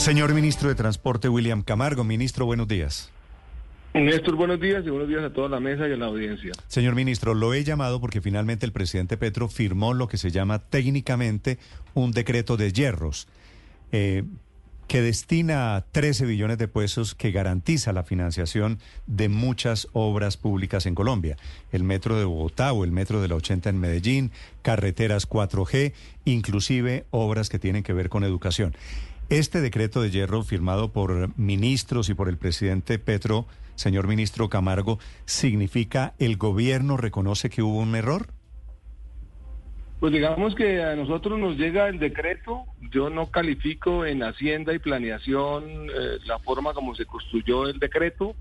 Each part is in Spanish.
Señor Ministro de Transporte William Camargo, Ministro, buenos días. Néstor, buenos días y buenos días a toda la mesa y a la audiencia. Señor Ministro, lo he llamado porque finalmente el presidente Petro firmó lo que se llama técnicamente un decreto de hierros. Eh, que destina 13 billones de pesos que garantiza la financiación de muchas obras públicas en Colombia. El metro de Bogotá o el metro de la 80 en Medellín, carreteras 4G, inclusive obras que tienen que ver con educación. Este decreto de hierro firmado por ministros y por el presidente Petro, señor ministro Camargo, ¿significa el gobierno reconoce que hubo un error? Pues digamos que a nosotros nos llega el decreto, yo no califico en Hacienda y Planeación eh, la forma como se construyó el decreto,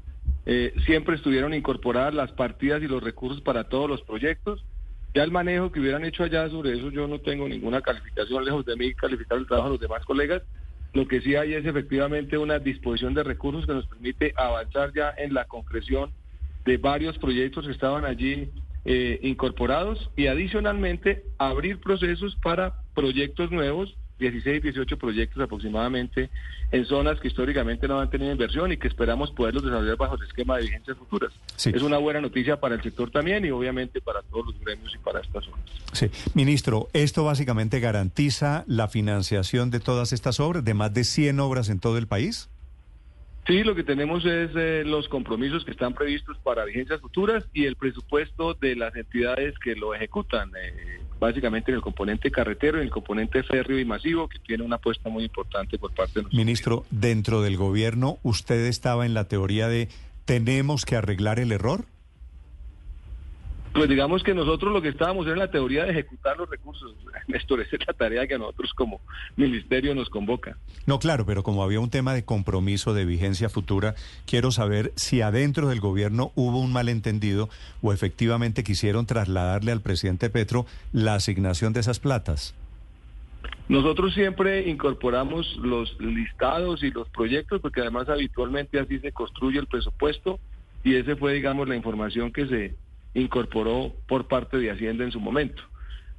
eh, siempre estuvieron incorporadas las partidas y los recursos para todos los proyectos, ya el manejo que hubieran hecho allá sobre eso yo no tengo ninguna calificación, lejos de mí calificar el trabajo de los demás colegas, lo que sí hay es efectivamente una disposición de recursos que nos permite avanzar ya en la concreción de varios proyectos que estaban allí eh, incorporados y adicionalmente abrir procesos para proyectos nuevos, 16, 18 proyectos aproximadamente, en zonas que históricamente no han tenido inversión y que esperamos poderlos desarrollar bajo el esquema de vigencias futuras. Es una buena noticia para el sector también y obviamente para todos los gremios y para estas zonas. Sí, ministro, esto básicamente garantiza la financiación de todas estas obras, de más de 100 obras en todo el país. Sí, lo que tenemos es eh, los compromisos que están previstos para vigencias futuras y el presupuesto de las entidades que lo ejecutan, eh, básicamente en el componente carretero, en el componente férreo y masivo, que tiene una apuesta muy importante por parte de nosotros. Ministro, dentro del gobierno, ¿usted estaba en la teoría de tenemos que arreglar el error? Pues digamos que nosotros lo que estábamos era en la teoría de ejecutar los recursos. Néstor, esa es la tarea que a nosotros como ministerio nos convoca. No, claro, pero como había un tema de compromiso de vigencia futura, quiero saber si adentro del gobierno hubo un malentendido o efectivamente quisieron trasladarle al presidente Petro la asignación de esas platas. Nosotros siempre incorporamos los listados y los proyectos porque además habitualmente así se construye el presupuesto y ese fue, digamos, la información que se incorporó por parte de Hacienda en su momento.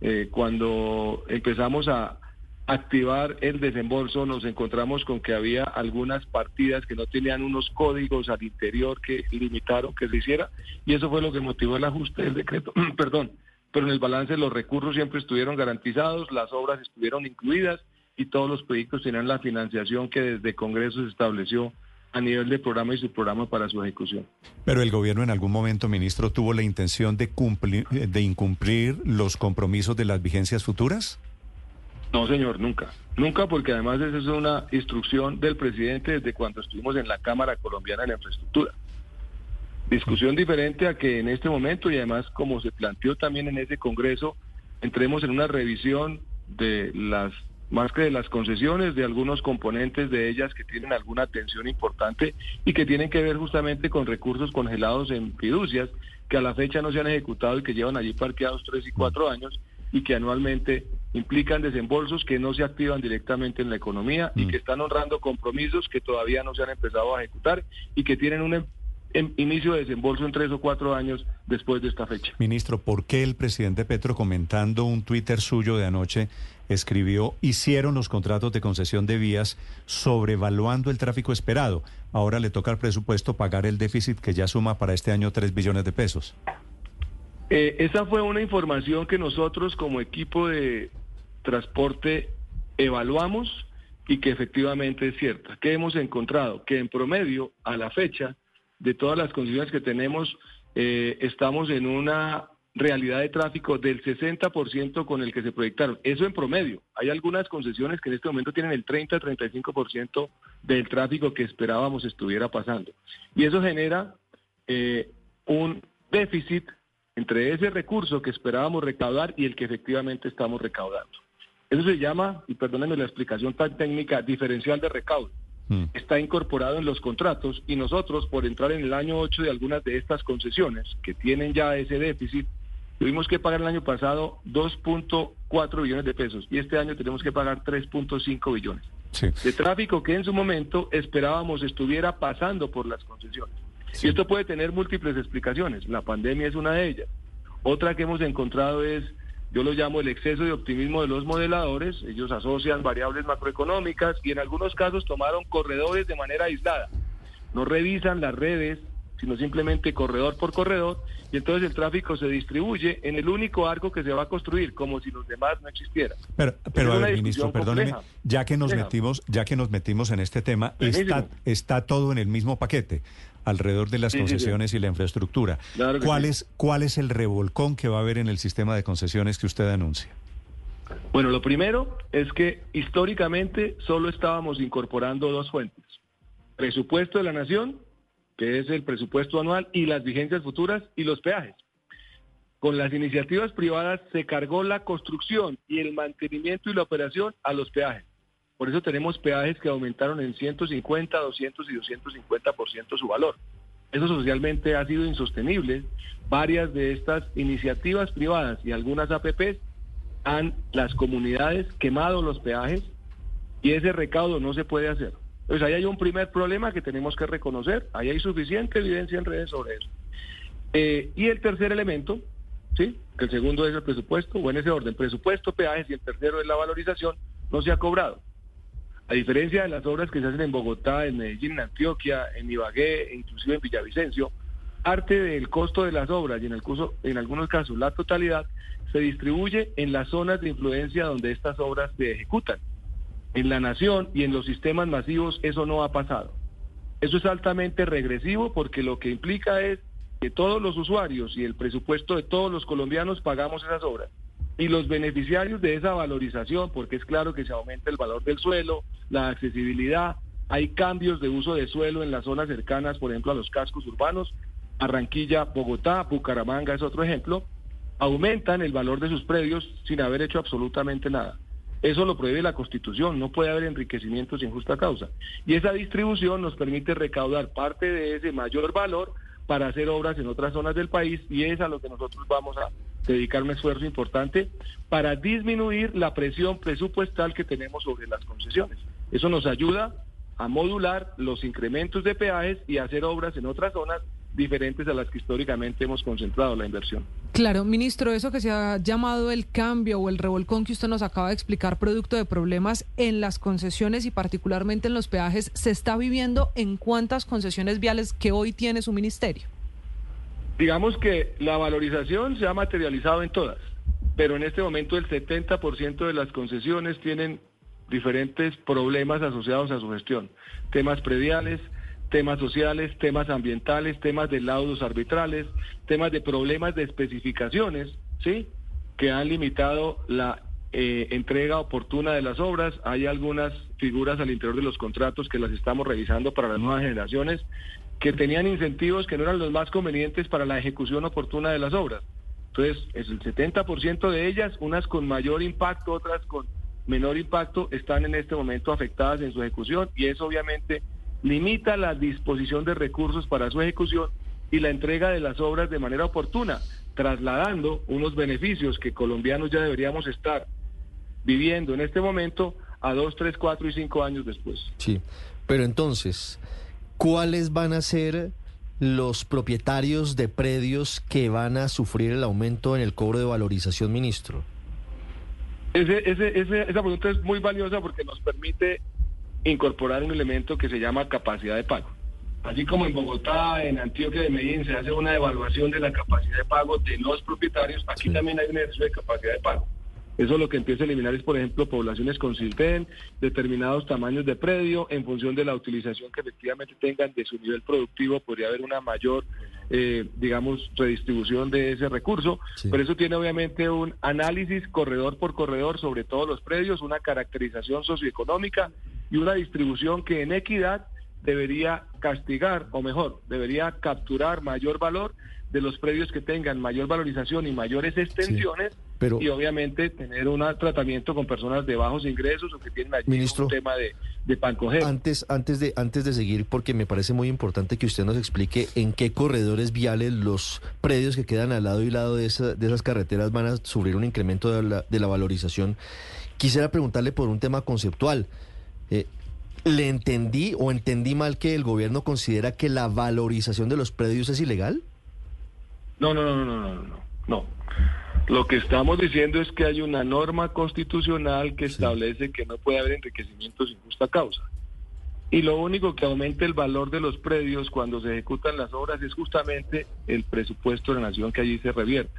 Eh, cuando empezamos a activar el desembolso nos encontramos con que había algunas partidas que no tenían unos códigos al interior que limitaron que se hiciera y eso fue lo que motivó el ajuste del decreto, perdón, pero en el balance los recursos siempre estuvieron garantizados, las obras estuvieron incluidas y todos los proyectos tenían la financiación que desde Congreso se estableció a nivel de programa y subprograma para su ejecución. Pero el gobierno en algún momento, ministro, tuvo la intención de cumplir, de incumplir los compromisos de las vigencias futuras? No, señor, nunca. Nunca, porque además esa es una instrucción del presidente desde cuando estuvimos en la Cámara Colombiana de la Infraestructura. Discusión diferente a que en este momento, y además como se planteó también en ese Congreso, entremos en una revisión de las más que de las concesiones, de algunos componentes de ellas que tienen alguna atención importante y que tienen que ver justamente con recursos congelados en fiducias que a la fecha no se han ejecutado y que llevan allí parqueados tres y cuatro años y que anualmente implican desembolsos que no se activan directamente en la economía y mm. que están honrando compromisos que todavía no se han empezado a ejecutar y que tienen un inicio de desembolso en tres o cuatro años después de esta fecha. Ministro, ¿por qué el presidente Petro comentando un Twitter suyo de anoche escribió, hicieron los contratos de concesión de vías sobrevaluando el tráfico esperado. Ahora le toca al presupuesto pagar el déficit que ya suma para este año 3 billones de pesos. Eh, esa fue una información que nosotros como equipo de transporte evaluamos y que efectivamente es cierta. ¿Qué hemos encontrado? Que en promedio, a la fecha, de todas las concesiones que tenemos, eh, estamos en una realidad de tráfico del 60% con el que se proyectaron. Eso en promedio. Hay algunas concesiones que en este momento tienen el 30-35% del tráfico que esperábamos estuviera pasando. Y eso genera eh, un déficit entre ese recurso que esperábamos recaudar y el que efectivamente estamos recaudando. Eso se llama, y perdónenme la explicación tan técnica, diferencial de recaudo. Mm. Está incorporado en los contratos y nosotros, por entrar en el año 8 de algunas de estas concesiones que tienen ya ese déficit, tuvimos que pagar el año pasado 2.4 billones de pesos y este año tenemos que pagar 3.5 billones Sí. de tráfico que en su momento esperábamos estuviera pasando por las concesiones. Sí. Y esto puede tener múltiples explicaciones. La pandemia es una de ellas. Otra que hemos encontrado es, yo lo llamo el exceso de optimismo de los modeladores. Ellos asocian variables macroeconómicas y en algunos casos tomaron corredores de manera aislada. No revisan las redes, sino simplemente corredor por corredor, y entonces el tráfico se distribuye en el único arco que se va a construir, como si los demás no existieran. Pero, pero a ver, ministro, perdóneme, compleja. ya que nos Compleja. metimos, ya que nos metimos en este tema, está, está todo en el mismo paquete, alrededor de las Sí, sí, sí. concesiones y la infraestructura. Claro ¿Cuál es, cuál es el revolcón que va a haber en el sistema de concesiones que usted anuncia? Bueno, lo primero es que históricamente solo estábamos incorporando dos fuentes. Presupuesto de la nación, que es el presupuesto anual, y las vigencias futuras y los peajes. Con las iniciativas privadas se cargó la construcción y el mantenimiento y la operación a los peajes. Por eso tenemos peajes que aumentaron en 150, 200 y 250% su valor. Eso socialmente ha sido insostenible. Varias de estas iniciativas privadas y algunas APPs han las comunidades quemado los peajes y ese recaudo no se puede hacer. Entonces ahí hay un primer problema que tenemos que reconocer, ahí hay suficiente evidencia en redes sobre eso. Eh, y el tercer elemento, ¿sí? el segundo es el presupuesto, o en ese orden, presupuesto, peajes y el tercero es la valorización, no se ha cobrado. A diferencia de las obras que se hacen en Bogotá, en Medellín, en Antioquia, en Ibagué, e inclusive en Villavicencio, parte del costo de las obras y en algunos casos la totalidad se distribuye en las zonas de influencia donde estas obras se ejecutan. En la nación y en los sistemas masivos eso no ha pasado. Eso es altamente regresivo porque lo que implica es que todos los usuarios y el presupuesto de todos los colombianos pagamos esas obras. Y los beneficiarios de esa valorización, porque es claro que se aumenta el valor del suelo, la accesibilidad, hay cambios de uso de suelo en las zonas cercanas, por ejemplo, a los cascos urbanos, Barranquilla, Bogotá, Bucaramanga es otro ejemplo, aumentan el valor de sus predios sin haber hecho absolutamente nada. Eso lo prohíbe la Constitución, no puede haber enriquecimiento sin justa causa. Y esa distribución nos permite recaudar parte de ese mayor valor para hacer obras en otras zonas del país y es a lo que nosotros vamos a dedicar un esfuerzo importante para disminuir la presión presupuestal que tenemos sobre las concesiones. Eso nos ayuda a modular los incrementos de peajes y hacer obras en otras zonas diferentes a las que históricamente hemos concentrado la inversión. Claro, ministro, eso que se ha llamado el cambio o el revolcón que usted nos acaba de explicar, producto de problemas en las concesiones y particularmente en los peajes, ¿se está viviendo en cuántas concesiones viales que hoy tiene su ministerio? Digamos que la valorización se ha materializado en todas, pero en este momento el 70% de las concesiones tienen diferentes problemas asociados a su gestión, temas prediales, temas sociales, temas ambientales, temas de laudos arbitrales, temas de problemas de especificaciones, ¿sí? Que han limitado la eh, entrega oportuna de las obras. Hay algunas figuras al interior de los contratos que las estamos revisando para las nuevas generaciones que tenían incentivos que no eran los más convenientes para la ejecución oportuna de las obras. Entonces, es el 70% de ellas, unas con mayor impacto, otras con menor impacto, están en este momento afectadas en su ejecución y eso obviamente limita la disposición de recursos para su ejecución y la entrega de las obras de manera oportuna, trasladando unos beneficios que colombianos ya deberíamos estar viviendo en este momento a dos, tres, cuatro y cinco años después. Sí, pero entonces, ¿cuáles van a ser los propietarios de predios que van a sufrir el aumento en el cobro de valorización, ministro? Ese, ese, ese, esa pregunta es muy valiosa porque nos permite incorporar un elemento que se llama capacidad de pago. Así como en Bogotá, en Antioquia de Medellín se hace una evaluación de la capacidad de pago de los propietarios, aquí Sí. también hay un ejercicio de capacidad de pago. Eso lo que empieza a eliminar es, por ejemplo, poblaciones con CILTEN, determinados tamaños de predio, en función de la utilización que efectivamente tengan de su nivel productivo, podría haber una mayor, eh, digamos, redistribución de ese recurso. Sí. Pero eso tiene obviamente un análisis corredor por corredor sobre todos los predios, una caracterización socioeconómica y una distribución que en equidad debería castigar, o mejor, debería capturar mayor valor de los predios que tengan mayor valorización y mayores extensiones Pero- y obviamente tener un tratamiento con personas de bajos ingresos o que tienen allí Ministro, un tema de, de pancoger. Antes, antes, de, antes de seguir, porque me parece muy importante que usted nos explique en qué corredores viales los predios que quedan al lado y lado de, esa- de esas carreteras van a sufrir un incremento de la, de la valorización. Quisiera preguntarle por un tema conceptual. Eh, ¿Le entendí o entendí mal que el gobierno considera que la valorización de los predios es ilegal? No, no, no, no, no, no, no. Lo que estamos diciendo es que hay una norma constitucional que establece que no puede haber enriquecimiento sin justa causa. Y lo único que aumenta el valor de los predios cuando se ejecutan las obras es justamente el presupuesto de la nación que allí se revierte.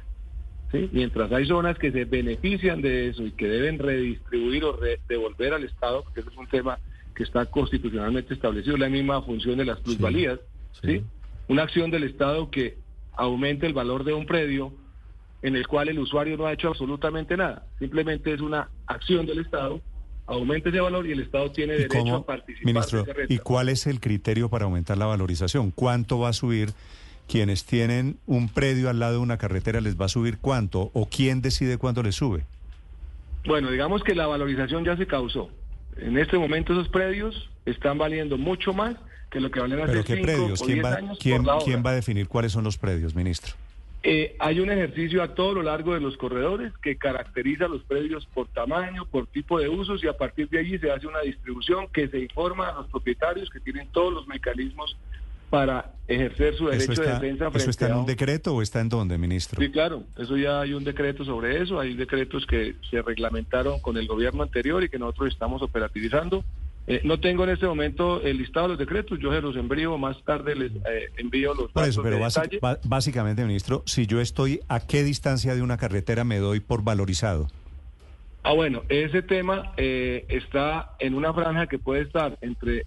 ¿Sí? Mientras hay zonas que se benefician de eso y que deben redistribuir o re- devolver al Estado, porque ese es un tema que está constitucionalmente establecido, la misma función de las plusvalías, sí. ¿sí? Una acción del Estado que aumente el valor de un predio en el cual el usuario no ha hecho absolutamente nada. Simplemente es una acción del Estado, aumenta ese valor y el Estado tiene ¿Y derecho cómo, a participar ministro, de. ¿y cuál es el criterio para aumentar la valorización? ¿Cuánto va a subir? Quienes tienen un predio al lado de una carretera, ¿les va a subir cuánto? ¿O quién decide cuánto les sube? Bueno, digamos que la valorización ya se causó. En este momento esos predios están valiendo mucho más que lo que valen hace ¿Pero qué 5 predios? o ¿Quién 10 va, años quién, por la obra. quién va a definir cuáles son los predios, ministro? Eh, hay un ejercicio a todo lo largo de los corredores que caracteriza los predios por tamaño, por tipo de usos y a partir de allí se hace una distribución que se informa a los propietarios que tienen todos los mecanismos para ejercer su derecho ¿Eso de está, defensa ¿Eso frente está en un decreto o está en dónde, ministro? Sí, claro, eso ya hay un decreto sobre eso, hay decretos que se reglamentaron con el gobierno anterior y que nosotros estamos operativizando. Eh, no tengo en este momento el listado de los decretos, yo se los envío, más tarde les eh, envío los Por eso, pero de detalle. básicamente, ministro, si yo estoy a qué distancia de una carretera me doy por valorizado. Ah, bueno, ese tema eh, está en una franja que puede estar entre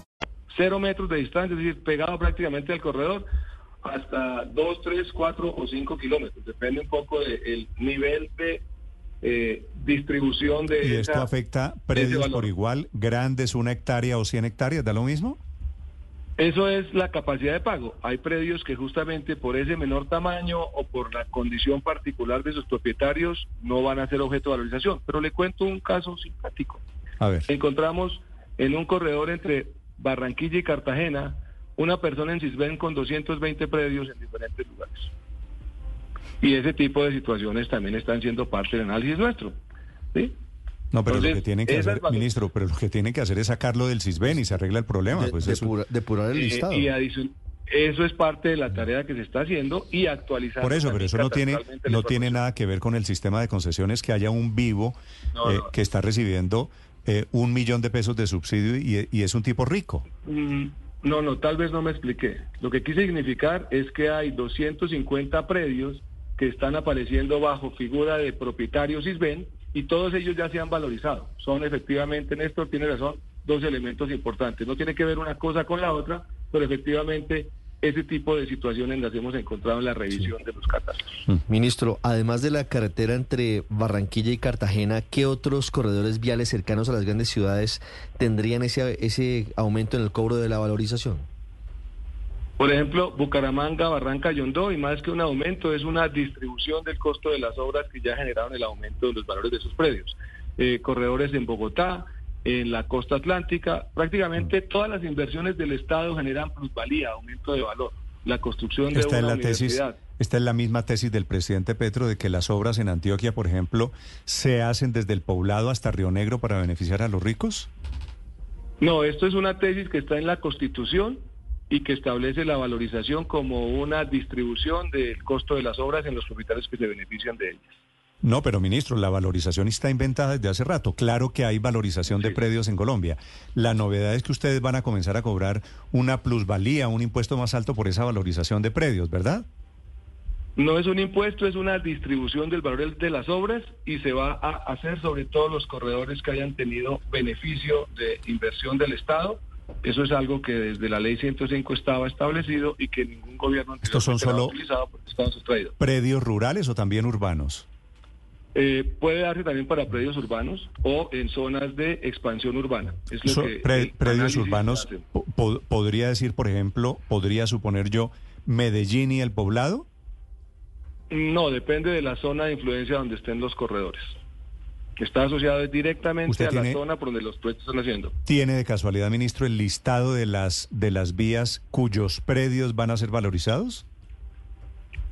Cero metros de distancia, es decir, pegado prácticamente al corredor, hasta dos, tres, cuatro o cinco kilómetros. Depende un poco del nivel de eh, distribución de ¿Y esa- esto afecta predios por igual, grandes, una hectárea o 100 hectáreas? ¿Da lo mismo? Eso es la capacidad de pago. Hay predios que justamente por ese menor tamaño o por la condición particular de sus propietarios no van a ser objeto de valorización. Pero le cuento un caso simpático. A ver. Encontramos en un corredor entre Barranquilla y Cartagena una persona en Cisben con 220 predios en diferentes lugares. Y ese tipo de situaciones también están siendo parte del análisis nuestro. ¿sí? No, pero lo que tienen que hacer, ministro, pero lo que tienen que hacer es sacarlo del CISBEN y se arregla el problema. De- pues depura- depurar el Eh, listado. y eso es parte de la tarea que se está haciendo y actualizar. por eso, pero eso no tiene, no tiene nada que ver con el sistema de concesiones que haya un vivo No, eh, no. que está recibiendo eh, un millón de pesos de subsidio y, es un tipo rico. Mm, No, no, tal vez no me expliqué. Lo que quise significar es que hay 250 predios que están apareciendo bajo figura de propietarios ISBEN y todos ellos ya se han valorizado. Son efectivamente, Néstor tiene razón, dos elementos importantes. No tiene que ver una cosa con la otra, pero efectivamente ese tipo de situaciones las hemos encontrado en la revisión de los catastros. Ministro, además de la carretera entre Barranquilla y Cartagena, ¿qué otros corredores viales cercanos a las grandes ciudades tendrían ese, ese aumento en el cobro de la valorización? Por ejemplo, Bucaramanga, Barranca, Yondó, y más que un aumento, es una distribución del costo de las obras que ya generaron el aumento de los valores de sus predios. Eh, corredores en Bogotá, en la costa atlántica, prácticamente todas las inversiones del Estado generan plusvalía, aumento de valor. La construcción de Esta es la tesis, universidad. esta es la misma tesis del presidente Petro de que las obras en Antioquia, por ejemplo, se hacen desde el poblado hasta Río Negro para beneficiar a los ricos. No, esto es una tesis que está en la Constitución y que establece la valorización como una distribución del costo de las obras en los propietarios que se benefician de ellas. No, pero ministro, la valorización está inventada desde hace rato. Claro que hay valorización de predios en Colombia. La novedad es que ustedes van a comenzar a cobrar una plusvalía, un impuesto más alto por esa valorización de predios, ¿verdad? No es un impuesto, es una distribución del valor de las obras y se va a hacer sobre todos los corredores que hayan tenido beneficio de inversión del Estado. Eso es algo que desde la ley 105 estaba establecido y que ningún gobierno ¿Estos son ha solo utilizado porque. ¿Predios rurales o también urbanos? Eh, puede darse también para predios urbanos o en zonas de expansión urbana. Es lo So- que pre- el predios urbanos, po- podría decir, por ejemplo, podría suponer yo, Medellín y el poblado. No, depende de la zona de influencia donde estén los corredores. Está asociado directamente ¿Usted a la zona por donde los proyectos están haciendo. ¿Tiene de casualidad, ministro, el listado de las, de las vías cuyos predios van a ser valorizados?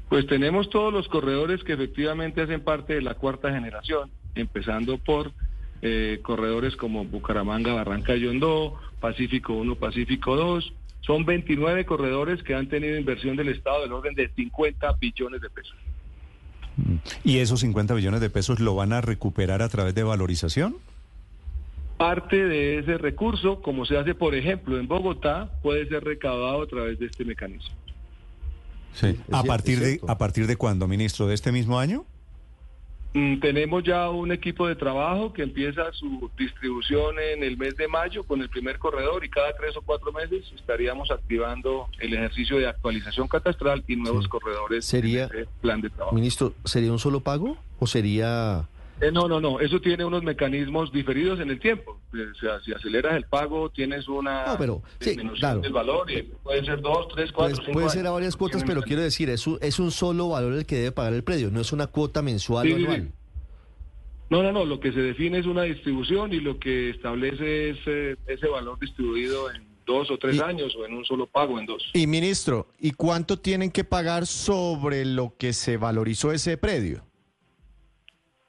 Pues tenemos todos los corredores que efectivamente hacen parte de la cuarta generación, empezando por eh, corredores como Bucaramanga, Barranca y Yondó, Pacífico 1, Pacífico 2. Son 29 corredores que han tenido inversión del Estado del orden de 50 billones de pesos. ¿Y esos 50 billones de pesos lo van a recuperar a través de valorización? Parte de ese recurso, como se hace, por ejemplo, en Bogotá, puede ser recaudado a través de este mecanismo. Sí. es ¿A partir, de. ¿A partir de cuándo, ministro? ¿De este mismo año? Mm, Tenemos ya un equipo de trabajo que empieza su distribución en el mes de mayo con el primer corredor y cada tres o cuatro meses estaríamos activando el ejercicio de actualización catastral y nuevos Sí. corredores Sería- en ese plan de trabajo. Ministro, ¿sería un solo pago o sería... Eh, no, no, no, eso tiene unos mecanismos diferidos en el tiempo. Eh, O sea, si aceleras el pago tienes una No, pero, sí, disminución claro. del valor y pueden ser dos, tres, cuatro, Pues, cinco puede ser a años. varias cuotas, pero quiero decir, es un, es un solo valor el que debe pagar el predio, no es una cuota mensual Sí, o sí, sí. anual. No, no, no, lo que se define es una distribución y lo que establece es eh, ese valor distribuido en dos o tres Y- años o en un solo pago en dos. Y ministro, ¿y cuánto tienen que pagar sobre lo que se valorizó ese predio?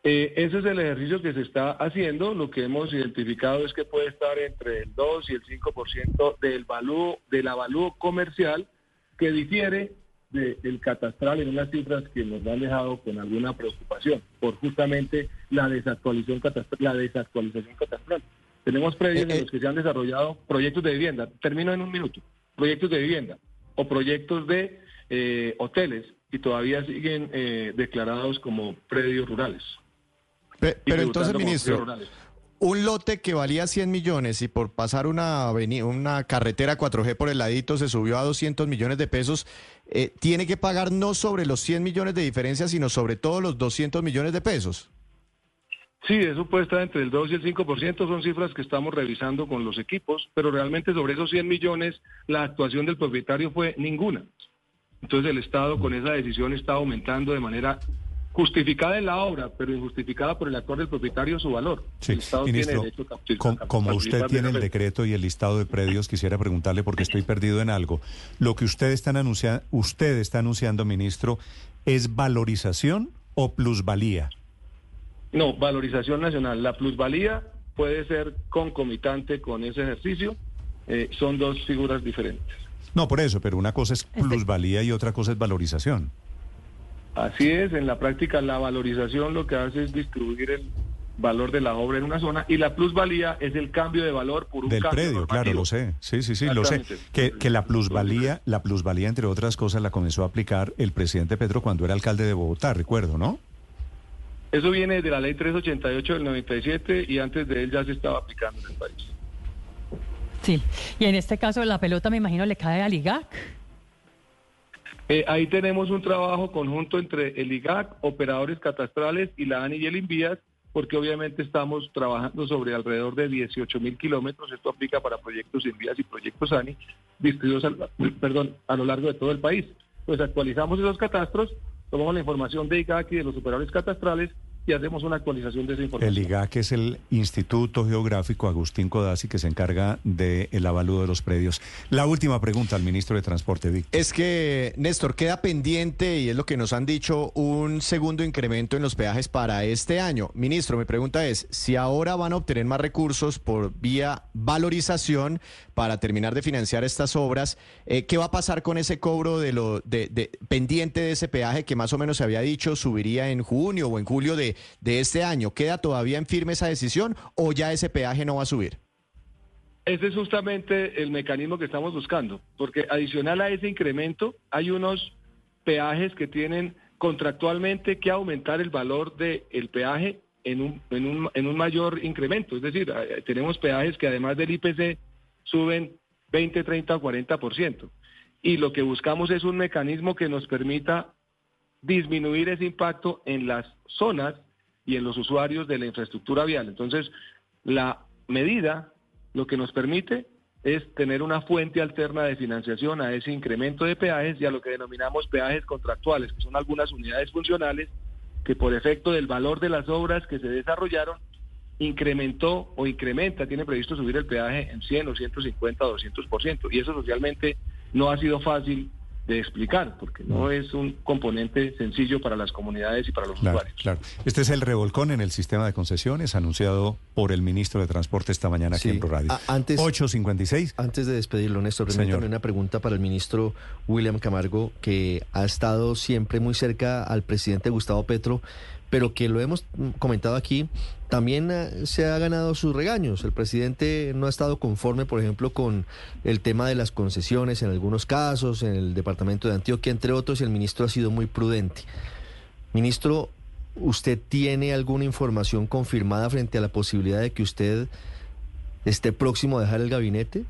Eh, ese es el ejercicio que se está haciendo. Lo que hemos identificado es que puede estar entre el 2 y el 5% del valor, del avalúo comercial que difiere del catastral en unas cifras que nos han dejado con alguna preocupación por justamente la desactualización catastral. La desactualización catastral. Tenemos predios Eh, en los que se han desarrollado proyectos de vivienda. Termino en un minuto. Proyectos de vivienda o proyectos de eh, hoteles y todavía siguen eh, declarados como predios rurales. Pe- pero entonces, ministro, un lote que valía 100 millones y por pasar una carretera 4G por el ladito se subió a 200 millones de pesos, eh, tiene que pagar no sobre los 100 millones de diferencia, sino sobre todos los 200 millones de pesos. Sí, eso puede estar entre el 2 y el 5%, son cifras que estamos revisando con los equipos, pero realmente sobre esos 100 millones la actuación del propietario fue ninguna. Entonces el Estado con esa decisión está aumentando de manera justificada en la obra, pero injustificada por el actor del propietario su valor. Sí, el Estado ministro, tiene derecho a captar- com- a como usted tiene el decreto y el listado de predios, quisiera preguntarle porque estoy perdido en algo. Lo que usted está, anuncia- usted está anunciando, ministro, ¿es valorización o plusvalía? No, valorización nacional. La plusvalía puede ser concomitante con ese ejercicio. eh, son dos figuras diferentes. No, por eso, pero una cosa es plusvalía y otra cosa es valorización. Así es, en la práctica la valorización lo que hace es distribuir el valor de la obra en una zona y la plusvalía es el cambio de valor por un Del cambio predio, claro, lo sé. Sí, sí, sí, lo sé. Que, que la plusvalía, la plusvalía, entre otras cosas, la comenzó a aplicar el presidente Petro cuando era alcalde de Bogotá, recuerdo, ¿no? Eso viene de la ley 388 del 97 y antes de él ya se estaba aplicando en el país. Sí, y en este caso la pelota me imagino le cae al IGAC. Eh, ahí tenemos un trabajo conjunto entre el IGAC, operadores catastrales y la ANI y el INVIAS, porque obviamente estamos trabajando sobre alrededor de 18 mil kilómetros. Esto aplica para proyectos INVIAS y proyectos ANI distribuidos perdón, a lo largo de todo el país. Pues actualizamos esos catastros, tomamos la información de IGAC y de los operadores catastrales y hacemos una actualización de esa información. El IGAC es el Instituto Geográfico Agustín Codazzi que se encarga del avalúo de los predios. La última pregunta al ministro de Transporte, Víctor. Es que, Néstor, queda pendiente, y es lo que nos han dicho, un segundo incremento en los peajes para este año. Ministro, mi pregunta es, si ahora van a obtener más recursos por vía valorización para terminar de financiar estas obras, eh, ¿qué va a pasar con ese cobro de lo de, de- pendiente de ese peaje que más o menos se había dicho subiría en junio o en julio de, de este año? ¿Queda todavía en firme esa decisión o ya ese peaje no va a subir? Ese es justamente el mecanismo que estamos buscando, porque adicional a ese incremento hay unos peajes que tienen contractualmente que aumentar el valor del peaje en un, en, un, en un mayor incremento. Es decir, eh, tenemos peajes que además del IPC suben 20, 30 o 40%. Y lo que buscamos es un mecanismo que nos permita disminuir ese impacto en las zonas y en los usuarios de la infraestructura vial. Entonces, la medida lo que nos permite es tener una fuente alterna de financiación a ese incremento de peajes y a lo que denominamos peajes contractuales, que son algunas unidades funcionales que por efecto del valor de las obras que se desarrollaron incrementó o incrementa, tiene previsto subir el peaje en 100 o 150 o 200%. Y eso socialmente no ha sido fácil de explicar, porque no es un componente sencillo para las comunidades y para los usuarios. Claro. Este es el revolcón en el sistema de concesiones anunciado por el ministro de Transporte esta mañana aquí en Blue Radio. antes, 8.56. Antes de despedirlo, Néstor, permítame una pregunta para el ministro William Camargo, que ha estado siempre muy cerca al presidente Gustavo Petro, pero que lo hemos comentado aquí, también eh, se ha ganado sus regaños. El presidente no ha estado conforme, por ejemplo, con el tema de las concesiones en algunos casos, en el departamento de Antioquia, entre otros, y el ministro ha sido muy prudente. Ministro, ¿usted tiene alguna información confirmada frente a la posibilidad de que usted esté próximo a dejar el gabinete?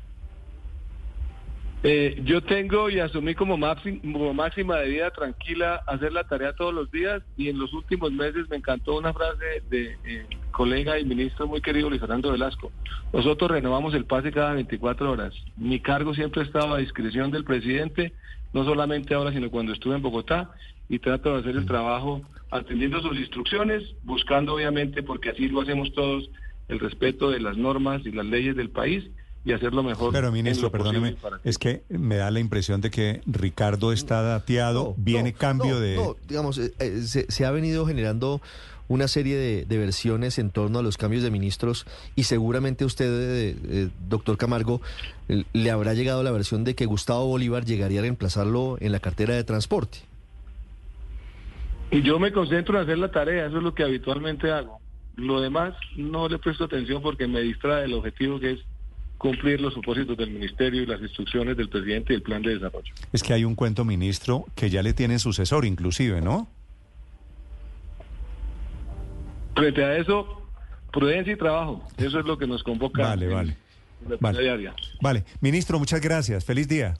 Eh, yo tengo y asumí como, máxima de vida tranquila hacer la tarea todos los días y en los últimos meses me encantó una frase de eh, colega y ministro muy querido Luis Fernando Velasco. Nosotros renovamos el pase cada 24 horas. Mi cargo siempre ha estado a discreción del presidente, no solamente ahora, sino cuando estuve en Bogotá y trato de hacer el trabajo atendiendo sus instrucciones, buscando obviamente, porque así lo hacemos todos, el respeto de las normas y las leyes del país y hacerlo mejor. Pero ministro, perdóneme, es que me da la impresión de que Ricardo está dateado, viene cambio de... No, digamos, eh, eh, se, ha venido generando una serie de, versiones en torno a los cambios de ministros y seguramente usted, eh, doctor Camargo, le habrá llegado la versión de que Gustavo Bolívar llegaría a reemplazarlo en la cartera de transporte. Y yo me concentro en hacer la tarea, eso es lo que habitualmente hago. Lo demás no le presto atención porque me distrae el objetivo que es cumplir los propósitos del ministerio y las instrucciones del presidente y el plan de desarrollo. Es que hay un cuento, ministro, que ya le tiene sucesor inclusive, ¿no? Frente a eso, prudencia y trabajo. Eso es lo que nos convoca. Vale, vale. vale. vale. Ministro, muchas gracias. Feliz día.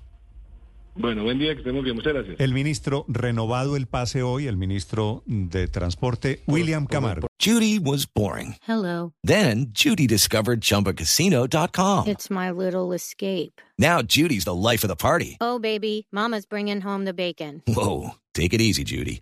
Bueno, buen día, que estemos bien. Muchas gracias. El ministro, renovado el pase hoy, el ministro de Transporte, William Camargo. Judy was boring. Hello. Then, Judy discovered chumbacasino.com. It's my little escape. Now, Judy's the life of the party. Oh, baby, mama's bringing home the bacon. Whoa, take it easy, Judy.